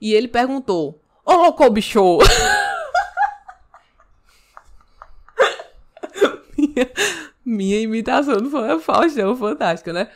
E ele perguntou: Ô louco, bicho! minha, minha imitação do Faustão, fantástica, né?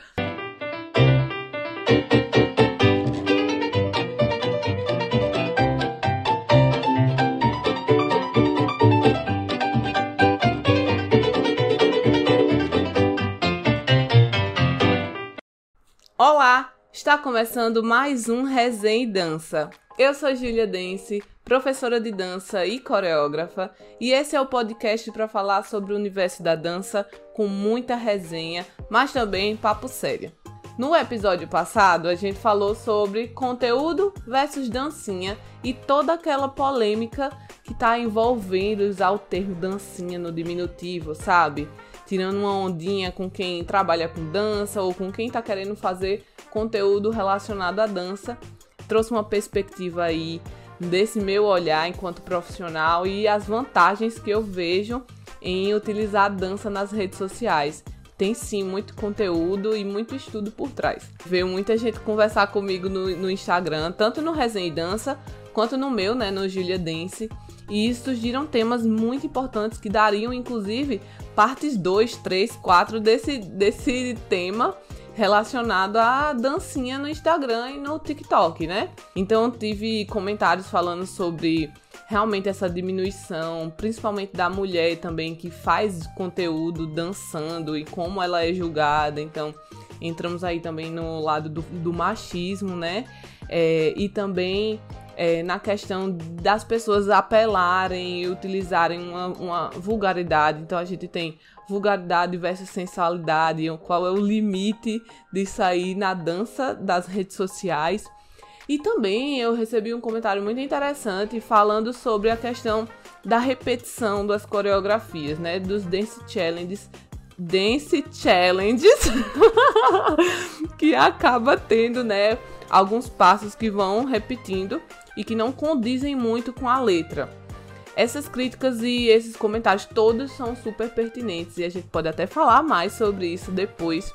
Está começando mais um Resenha e Dança. Eu sou Julia Dance, professora de dança e coreógrafa, e esse é o podcast para falar sobre o universo da dança com muita resenha, mas também papo sério. No episódio passado, a gente falou sobre conteúdo versus dancinha e toda aquela polêmica que está envolvendo usar o termo dancinha no diminutivo, sabe? Tirando uma ondinha com quem trabalha com dança ou com quem está querendo fazer conteúdo relacionado à dança. Trouxe uma perspectiva aí desse meu olhar enquanto profissional e as vantagens que eu vejo em utilizar a dança nas redes sociais. Tem sim muito conteúdo e muito estudo por trás. Veio muita gente conversar comigo no, no Instagram, tanto no Resenha e Dança quanto no meu, né, no Julia Dance. E surgiram temas muito importantes que dariam, inclusive, partes 2, 3, 4 desse, desse tema relacionado à dancinha no Instagram e no TikTok, né? Então tive comentários falando sobre realmente essa diminuição, principalmente da mulher também que faz conteúdo dançando e como ela é julgada. Então entramos aí também no lado do, do machismo, né? É, e também é, na questão das pessoas apelarem e utilizarem uma, uma, vulgaridade. Então a gente tem vulgaridade versus sensualidade, qual é o limite de sair na dança das redes sociais. E também eu recebi um comentário muito interessante falando sobre a questão da repetição das coreografias, né, dos dance challenges dance challenges que acaba tendo, né, alguns passos que vão repetindo e que não condizem muito com a letra. Essas críticas e esses comentários todos são super pertinentes e a gente pode até falar mais sobre isso depois.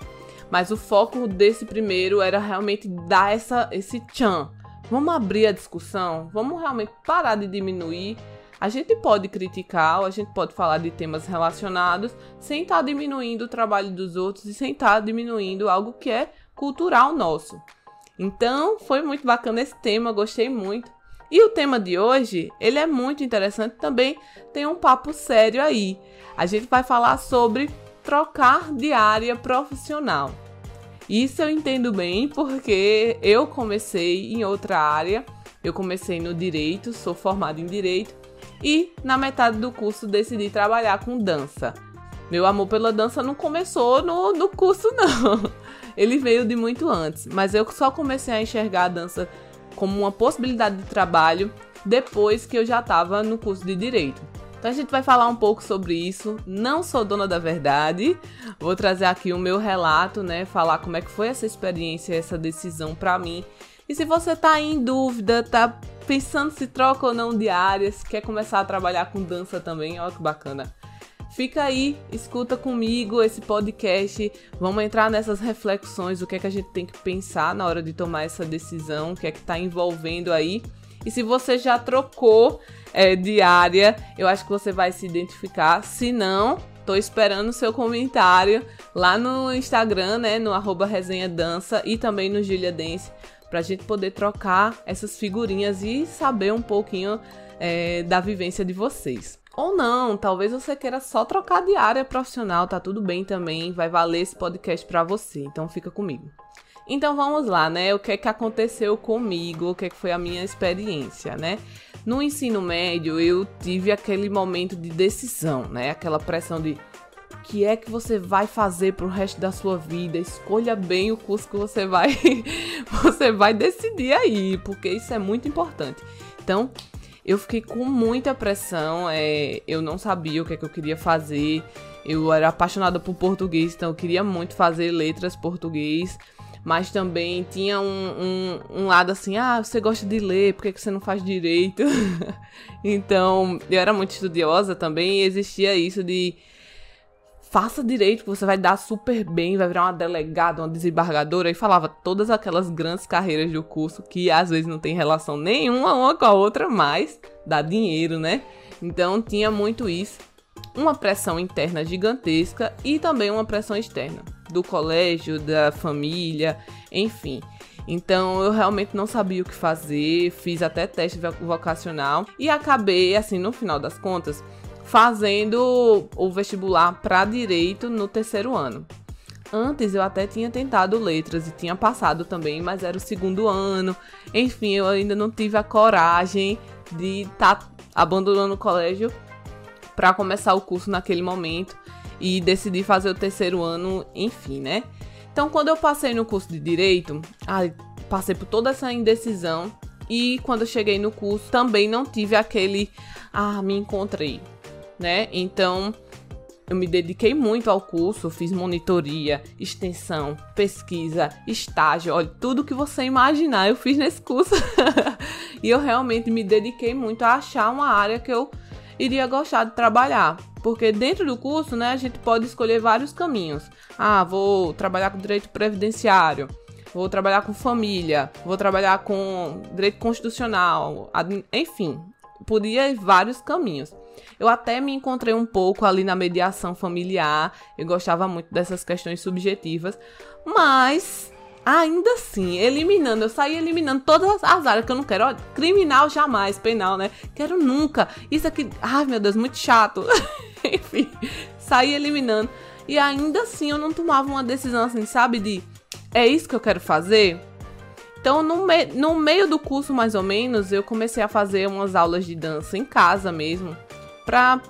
Mas o foco desse primeiro era realmente dar essa, esse tchan. Vamos abrir a discussão, vamos realmente parar de diminuir. A gente pode criticar, a gente pode falar de temas relacionados sem estar tá diminuindo o trabalho dos outros e sem estar tá diminuindo algo que é cultural nosso. Então, foi muito bacana esse tema, gostei muito. E o tema de hoje, ele é muito interessante também, tem um papo sério aí. A gente vai falar sobre trocar de área profissional. Isso eu entendo bem porque eu comecei em outra área. Eu comecei no direito, sou formada em direito e na metade do curso decidi trabalhar com dança. Meu amor pela dança não começou no, no curso, não. Ele veio de muito antes, mas eu só comecei a enxergar a dança como uma possibilidade de trabalho depois que eu já estava no curso de direito. Então a gente vai falar um pouco sobre isso. Não sou dona da verdade. Vou trazer aqui o meu relato, né, falar como é que foi essa experiência, essa decisão para mim. E se você tá em dúvida, tá pensando se troca ou não de áreas, quer começar a trabalhar com dança também, olha que bacana. Fica aí, escuta comigo esse podcast. Vamos entrar nessas reflexões, o que é que a gente tem que pensar na hora de tomar essa decisão, o que é que está envolvendo aí. E se você já trocou é, de área, eu acho que você vai se identificar. Se não, tô esperando o seu comentário lá no Instagram, né? No arroba resenha dança e também no Gilia Dance, pra gente poder trocar essas figurinhas e saber um pouquinho é, da vivência de vocês. Ou não, talvez você queira só trocar de área profissional, tá tudo bem também, vai valer esse podcast para você, então fica comigo. Então vamos lá, né? O que é que aconteceu comigo, o que, é que foi a minha experiência, né? No ensino médio, eu tive aquele momento de decisão, né? Aquela pressão de que é que você vai fazer pro resto da sua vida? Escolha bem o curso que você vai você vai decidir aí, porque isso é muito importante. Então, eu fiquei com muita pressão, é, eu não sabia o que, é que eu queria fazer. Eu era apaixonada por português, então eu queria muito fazer letras português. Mas também tinha um, um, um lado assim, ah, você gosta de ler, por que, que você não faz direito? então, eu era muito estudiosa também e existia isso de faça direito, que você vai dar super bem, vai virar uma delegada, uma desembargadora. E falava todas aquelas grandes carreiras do curso que às vezes não tem relação nenhuma uma com a outra, mas dá dinheiro, né? Então tinha muito isso. Uma pressão interna gigantesca e também uma pressão externa do colégio, da família, enfim. Então eu realmente não sabia o que fazer, fiz até teste vocacional e acabei, assim, no final das contas, fazendo o vestibular para direito no terceiro ano. Antes eu até tinha tentado letras e tinha passado também, mas era o segundo ano. Enfim, eu ainda não tive a coragem de estar tá abandonando o colégio para começar o curso naquele momento e decidi fazer o terceiro ano, enfim, né? Então, quando eu passei no curso de direito, ai, passei por toda essa indecisão e quando eu cheguei no curso também não tive aquele ah, me encontrei né? Então, eu me dediquei muito ao curso, fiz monitoria, extensão, pesquisa, estágio, olha, tudo que você imaginar eu fiz nesse curso. e eu realmente me dediquei muito a achar uma área que eu iria gostar de trabalhar. Porque dentro do curso, né, a gente pode escolher vários caminhos. Ah, vou trabalhar com direito previdenciário, vou trabalhar com família, vou trabalhar com direito constitucional, enfim, podia ir vários caminhos. Eu até me encontrei um pouco ali na mediação familiar, eu gostava muito dessas questões subjetivas, mas ainda assim, eliminando, eu saí eliminando todas as áreas que eu não quero. Ó, criminal jamais, penal, né? Quero nunca. Isso aqui, ai meu Deus, muito chato. Enfim, saí eliminando. E ainda assim eu não tomava uma decisão assim, sabe? De é isso que eu quero fazer? Então, no, me no meio do curso, mais ou menos, eu comecei a fazer umas aulas de dança em casa mesmo pra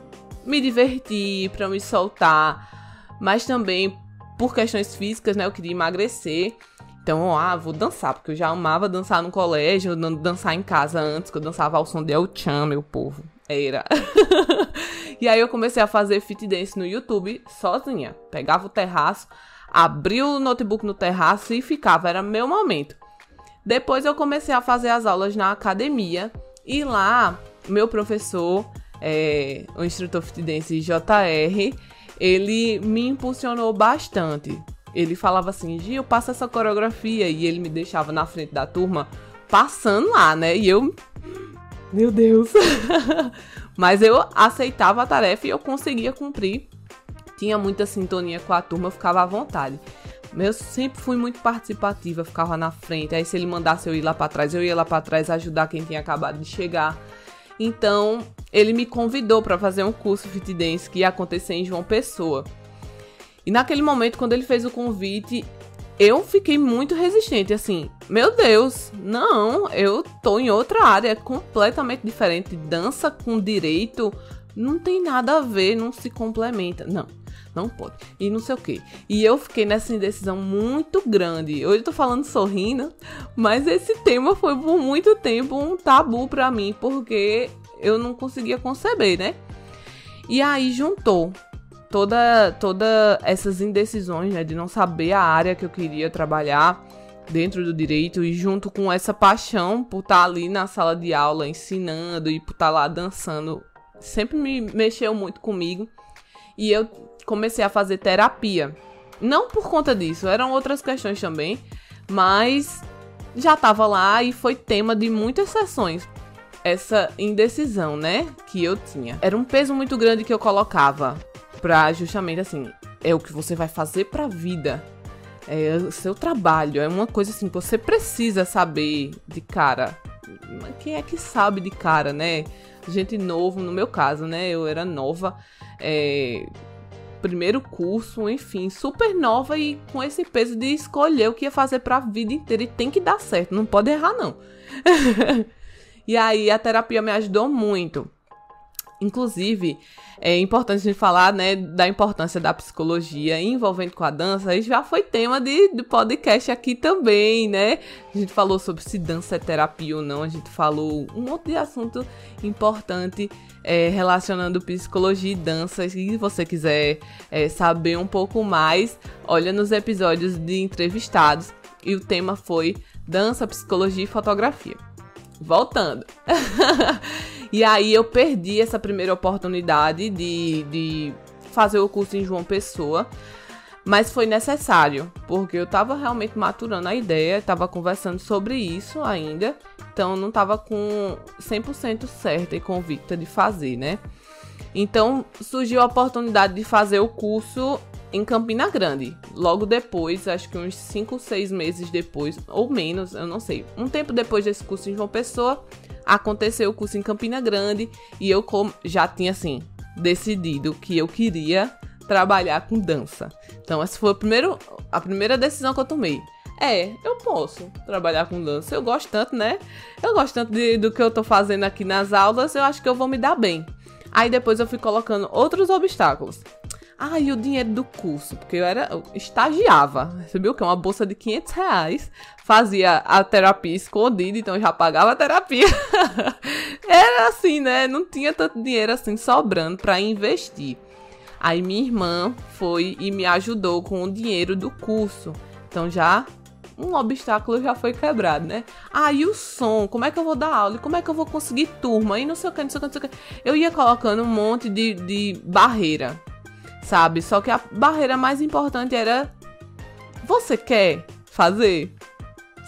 me divertir, pra me soltar, mas também por questões físicas, né? Eu queria emagrecer. Então, ah, vou dançar, porque eu já amava dançar no colégio, dançar em casa antes, que eu dançava ao som de El Chan, meu povo. Era. e aí eu comecei a fazer fit dance no YouTube sozinha. Pegava o terraço, abria o notebook no terraço e ficava, era meu momento. Depois eu comecei a fazer as aulas na academia e lá meu professor é, o instrutor fitidense JR, ele me impulsionou bastante. Ele falava assim, Gil, passa essa coreografia. E ele me deixava na frente da turma, passando lá, né? E eu. Meu Deus! Mas eu aceitava a tarefa e eu conseguia cumprir. Tinha muita sintonia com a turma, eu ficava à vontade. Eu sempre fui muito participativa, ficava na frente. Aí se ele mandasse eu ir lá para trás, eu ia lá para trás ajudar quem tinha acabado de chegar. Então, ele me convidou para fazer um curso Fit Dance que ia acontecer em João Pessoa. E naquele momento, quando ele fez o convite, eu fiquei muito resistente, assim, meu Deus, não, eu tô em outra área completamente diferente. Dança com direito não tem nada a ver, não se complementa. Não, não pode. E não sei o que. E eu fiquei nessa indecisão muito grande. Hoje eu tô falando sorrindo, mas esse tema foi por muito tempo um tabu para mim, porque eu não conseguia conceber, né? E aí juntou toda toda essas indecisões, né, de não saber a área que eu queria trabalhar dentro do direito e junto com essa paixão por estar ali na sala de aula ensinando e por estar lá dançando, sempre me mexeu muito comigo. E eu comecei a fazer terapia. Não por conta disso, eram outras questões também, mas já estava lá e foi tema de muitas sessões, essa indecisão, né, que eu tinha. Era um peso muito grande que eu colocava pra justamente assim, é o que você vai fazer pra vida. É o seu trabalho, é uma coisa assim que você precisa saber de cara. Quem é que sabe de cara, né? Gente novo, no meu caso, né? Eu era nova, é, primeiro curso, enfim, super nova e com esse peso de escolher o que ia fazer pra vida inteira e tem que dar certo, não pode errar não. E aí a terapia me ajudou muito. Inclusive, é importante a gente falar, né, da importância da psicologia envolvendo com a dança. Isso já foi tema de, de podcast aqui também, né? A gente falou sobre se dança é terapia ou não. A gente falou um monte de assunto importante é, relacionando psicologia e dança. Se você quiser é, saber um pouco mais, olha nos episódios de entrevistados. E o tema foi dança, psicologia e fotografia voltando. e aí eu perdi essa primeira oportunidade de, de fazer o curso em João Pessoa. Mas foi necessário, porque eu tava realmente maturando a ideia, tava conversando sobre isso ainda, então não tava com 100% certa e convicta de fazer, né? Então surgiu a oportunidade de fazer o curso em Campina Grande. Logo depois, acho que uns 5, 6 meses depois, ou menos, eu não sei. Um tempo depois desse curso em João Pessoa, aconteceu o curso em Campina Grande e eu já tinha assim decidido que eu queria trabalhar com dança. Então, essa foi a primeira, a primeira decisão que eu tomei. É, eu posso trabalhar com dança. Eu gosto tanto, né? Eu gosto tanto de, do que eu tô fazendo aqui nas aulas, eu acho que eu vou me dar bem. Aí depois eu fui colocando outros obstáculos. Ah, e o dinheiro do curso, porque eu era eu estagiava, recebeu o que? Uma bolsa de 500 reais, fazia a terapia escondida, então eu já pagava a terapia. era assim, né? Não tinha tanto dinheiro assim sobrando para investir. Aí minha irmã foi e me ajudou com o dinheiro do curso. Então já um obstáculo já foi quebrado, né? Ah, e o som? Como é que eu vou dar aula? E como é que eu vou conseguir turma? E não sei o que, não sei o que, não sei o que. Eu ia colocando um monte de, de barreira, sabe? Só que a barreira mais importante era: você quer fazer?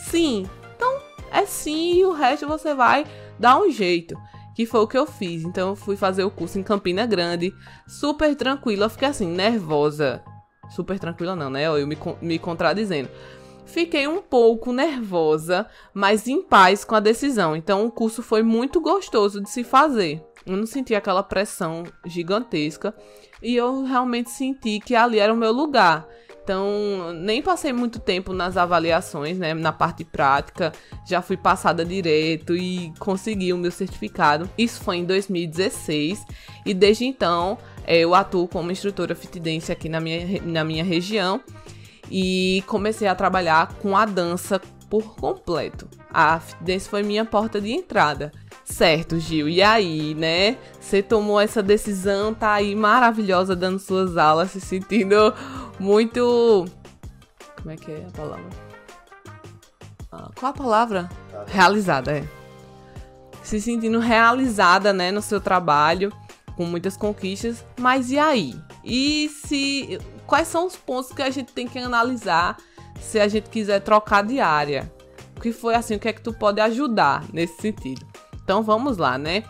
Sim. Então é sim e o resto você vai dar um jeito que foi o que eu fiz. Então eu fui fazer o curso em Campina Grande, super tranquila, fiquei assim, nervosa. Super tranquila não, né? Eu me, me contradizendo. Fiquei um pouco nervosa, mas em paz com a decisão. Então o curso foi muito gostoso de se fazer. Eu não senti aquela pressão gigantesca e eu realmente senti que ali era o meu lugar. Então, nem passei muito tempo nas avaliações, né, na parte prática, já fui passada direto e consegui o meu certificado. Isso foi em 2016 e desde então é, eu atuo como instrutora fit dance aqui na minha, na minha região e comecei a trabalhar com a dança por completo. A fit dance foi minha porta de entrada. Certo, Gil. E aí, né? Você tomou essa decisão, tá aí maravilhosa dando suas aulas, se sentindo muito. Como é que é a palavra? Ah, qual a palavra? Realizada, é. Se sentindo realizada, né, no seu trabalho, com muitas conquistas. Mas e aí? E se. Quais são os pontos que a gente tem que analisar se a gente quiser trocar de área? O que foi assim? O que é que tu pode ajudar nesse sentido? Então vamos lá, né?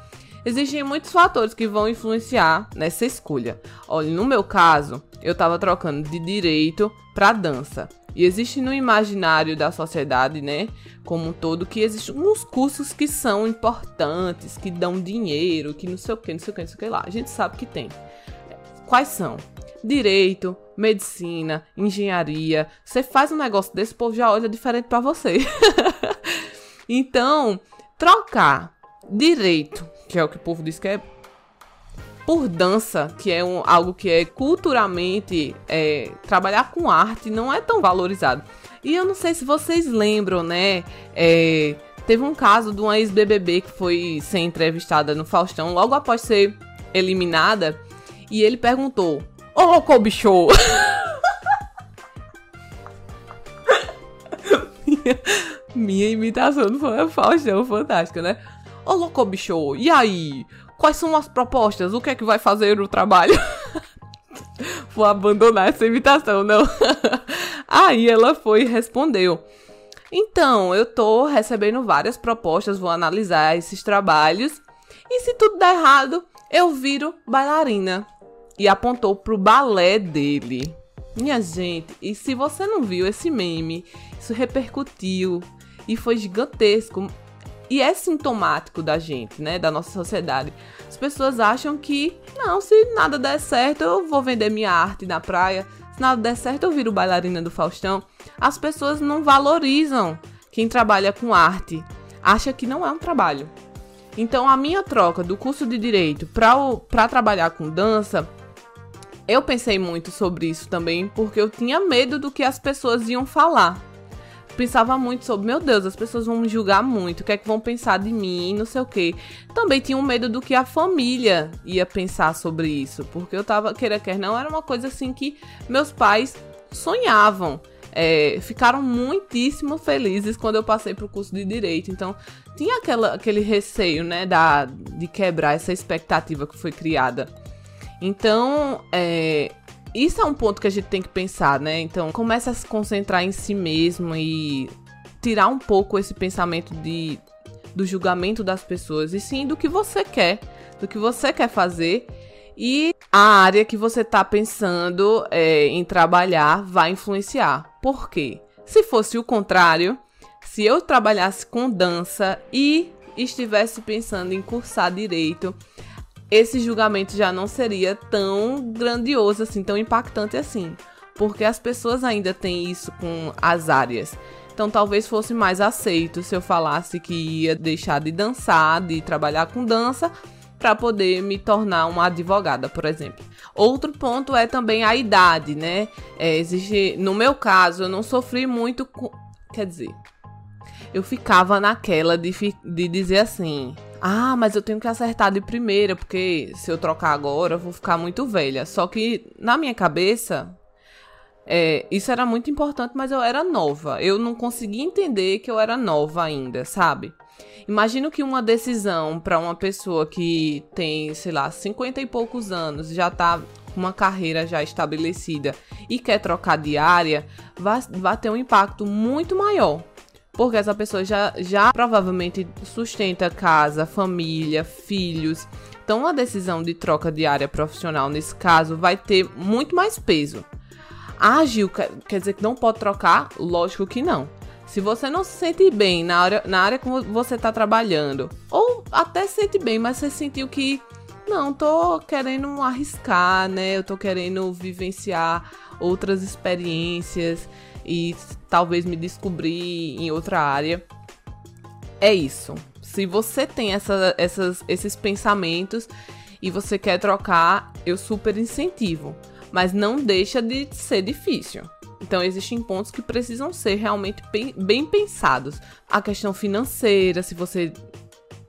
Existem muitos fatores que vão influenciar nessa escolha. Olha, no meu caso, eu estava trocando de direito para dança. E existe no imaginário da sociedade, né, como um todo, que existem uns cursos que são importantes, que dão dinheiro, que não sei o que, não sei o que, não sei o que lá. A gente sabe que tem. Quais são? Direito, medicina, engenharia. Você faz um negócio desse, o povo já olha diferente para você. então, trocar direito, que é o que o povo diz que é por dança, que é um, algo que é culturalmente é, trabalhar com arte não é tão valorizado. E eu não sei se vocês lembram, né? É, teve um caso de uma ex-BBB que foi ser entrevistada no Faustão logo após ser eliminada e ele perguntou: Ô louco bicho! minha, minha imitação do Faustão fantástica, né? Ô louco, bicho, e aí? Quais são as propostas? O que é que vai fazer no trabalho? Vou abandonar essa imitação, não. aí ela foi e respondeu. Então, eu tô recebendo várias propostas, vou analisar esses trabalhos. E se tudo der errado, eu viro bailarina. E apontou pro balé dele. Minha gente, e se você não viu esse meme, isso repercutiu e foi gigantesco. E é sintomático da gente, né? Da nossa sociedade. As pessoas acham que, não, se nada der certo, eu vou vender minha arte na praia. Se nada der certo, eu viro bailarina do Faustão. As pessoas não valorizam quem trabalha com arte. Acha que não é um trabalho. Então, a minha troca do curso de direito para trabalhar com dança, eu pensei muito sobre isso também, porque eu tinha medo do que as pessoas iam falar pensava muito sobre, meu Deus, as pessoas vão me julgar muito, o que é que vão pensar de mim, não sei o que. Também tinha um medo do que a família ia pensar sobre isso, porque eu tava, queira quer não, era uma coisa assim que meus pais sonhavam. É, ficaram muitíssimo felizes quando eu passei pro curso de direito. Então, tinha aquela, aquele receio, né, da, de quebrar essa expectativa que foi criada. Então, é, isso é um ponto que a gente tem que pensar, né? Então, começa a se concentrar em si mesmo e tirar um pouco esse pensamento de do julgamento das pessoas e sim do que você quer, do que você quer fazer e a área que você está pensando é, em trabalhar vai influenciar. Por quê? Se fosse o contrário, se eu trabalhasse com dança e estivesse pensando em cursar direito, esse julgamento já não seria tão grandioso assim, tão impactante assim, porque as pessoas ainda têm isso com as áreas. Então talvez fosse mais aceito se eu falasse que ia deixar de dançar, de trabalhar com dança, para poder me tornar uma advogada, por exemplo. Outro ponto é também a idade, né? É, exige, no meu caso, eu não sofri muito com, quer dizer, eu ficava naquela de, de dizer assim: ah, mas eu tenho que acertar de primeira, porque se eu trocar agora eu vou ficar muito velha. Só que na minha cabeça, é, isso era muito importante, mas eu era nova. Eu não conseguia entender que eu era nova ainda, sabe? Imagino que uma decisão para uma pessoa que tem, sei lá, 50 e poucos anos, já tá com uma carreira já estabelecida e quer trocar de área, vai, vai ter um impacto muito maior. Porque essa pessoa já, já provavelmente sustenta casa, família, filhos. Então, a decisão de troca de área profissional, nesse caso, vai ter muito mais peso. Ágil quer dizer que não pode trocar? Lógico que não. Se você não se sente bem na área, na área que você está trabalhando, ou até se sente bem, mas você sentiu que não, tô querendo arriscar, né? Eu tô querendo vivenciar outras experiências e talvez me descobrir em outra área. É isso. Se você tem essa, essas, esses pensamentos e você quer trocar, eu super incentivo. Mas não deixa de ser difícil. Então, existem pontos que precisam ser realmente bem, pensados. A questão financeira, se você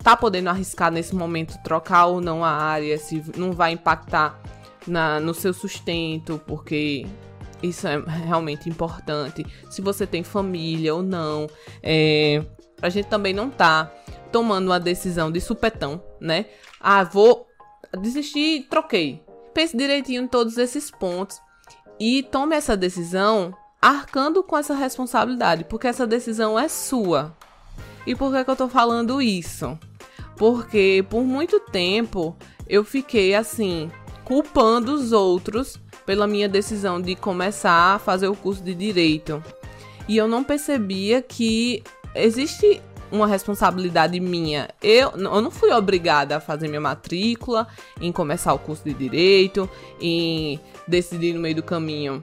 tá podendo arriscar nesse momento trocar ou não a área, se não vai impactar na, no seu sustento, porque isso é realmente importante. Se você tem família ou não. É, a gente também não tá tomando uma decisão de supetão, né? Ah, vou desistir, troquei. Pense direitinho em todos esses pontos e tome essa decisão arcando com essa responsabilidade, porque essa decisão é sua. E por que, que eu tô falando isso? Porque por muito tempo eu fiquei assim, culpando os outros pela minha decisão de começar a fazer o curso de direito. E eu não percebia que existe uma responsabilidade minha. Eu, eu não fui obrigada a fazer minha matrícula, em começar o curso de direito, em decidir no meio do caminho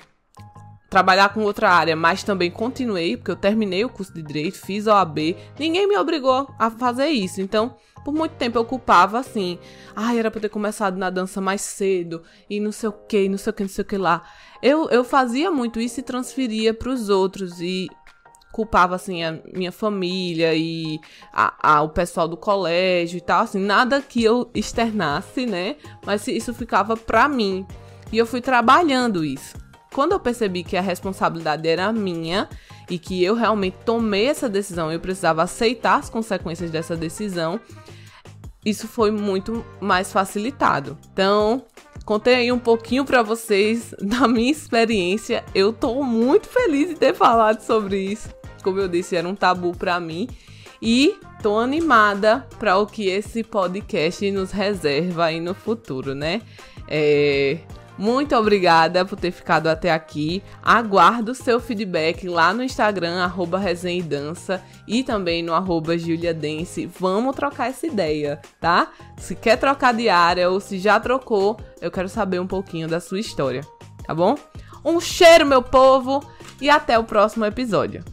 trabalhar com outra área, mas também continuei, porque eu terminei o curso de direito, fiz OAB, ninguém me obrigou a fazer isso. Então, por muito tempo eu culpava assim, ah, era pra ter começado na dança mais cedo, e não sei o que, não sei o que, não sei o que lá. Eu, eu fazia muito isso e transferia para os outros, e culpava assim a minha família e a, a, o pessoal do colégio e tal, assim, nada que eu externasse, né? Mas isso ficava pra mim. E eu fui trabalhando isso. Quando eu percebi que a responsabilidade era minha e que eu realmente tomei essa decisão, eu precisava aceitar as consequências dessa decisão, isso foi muito mais facilitado. Então, contei aí um pouquinho para vocês da minha experiência. Eu tô muito feliz de ter falado sobre isso como eu disse, era um tabu para mim. E tô animada para o que esse podcast nos reserva aí no futuro, né? É, muito obrigada por ter ficado até aqui. Aguardo seu feedback lá no Instagram, arroba e Dança, e também no arroba Juliadense. Vamos trocar essa ideia, tá? Se quer trocar de área ou se já trocou, eu quero saber um pouquinho da sua história, tá bom? Um cheiro, meu povo, e até o próximo episódio.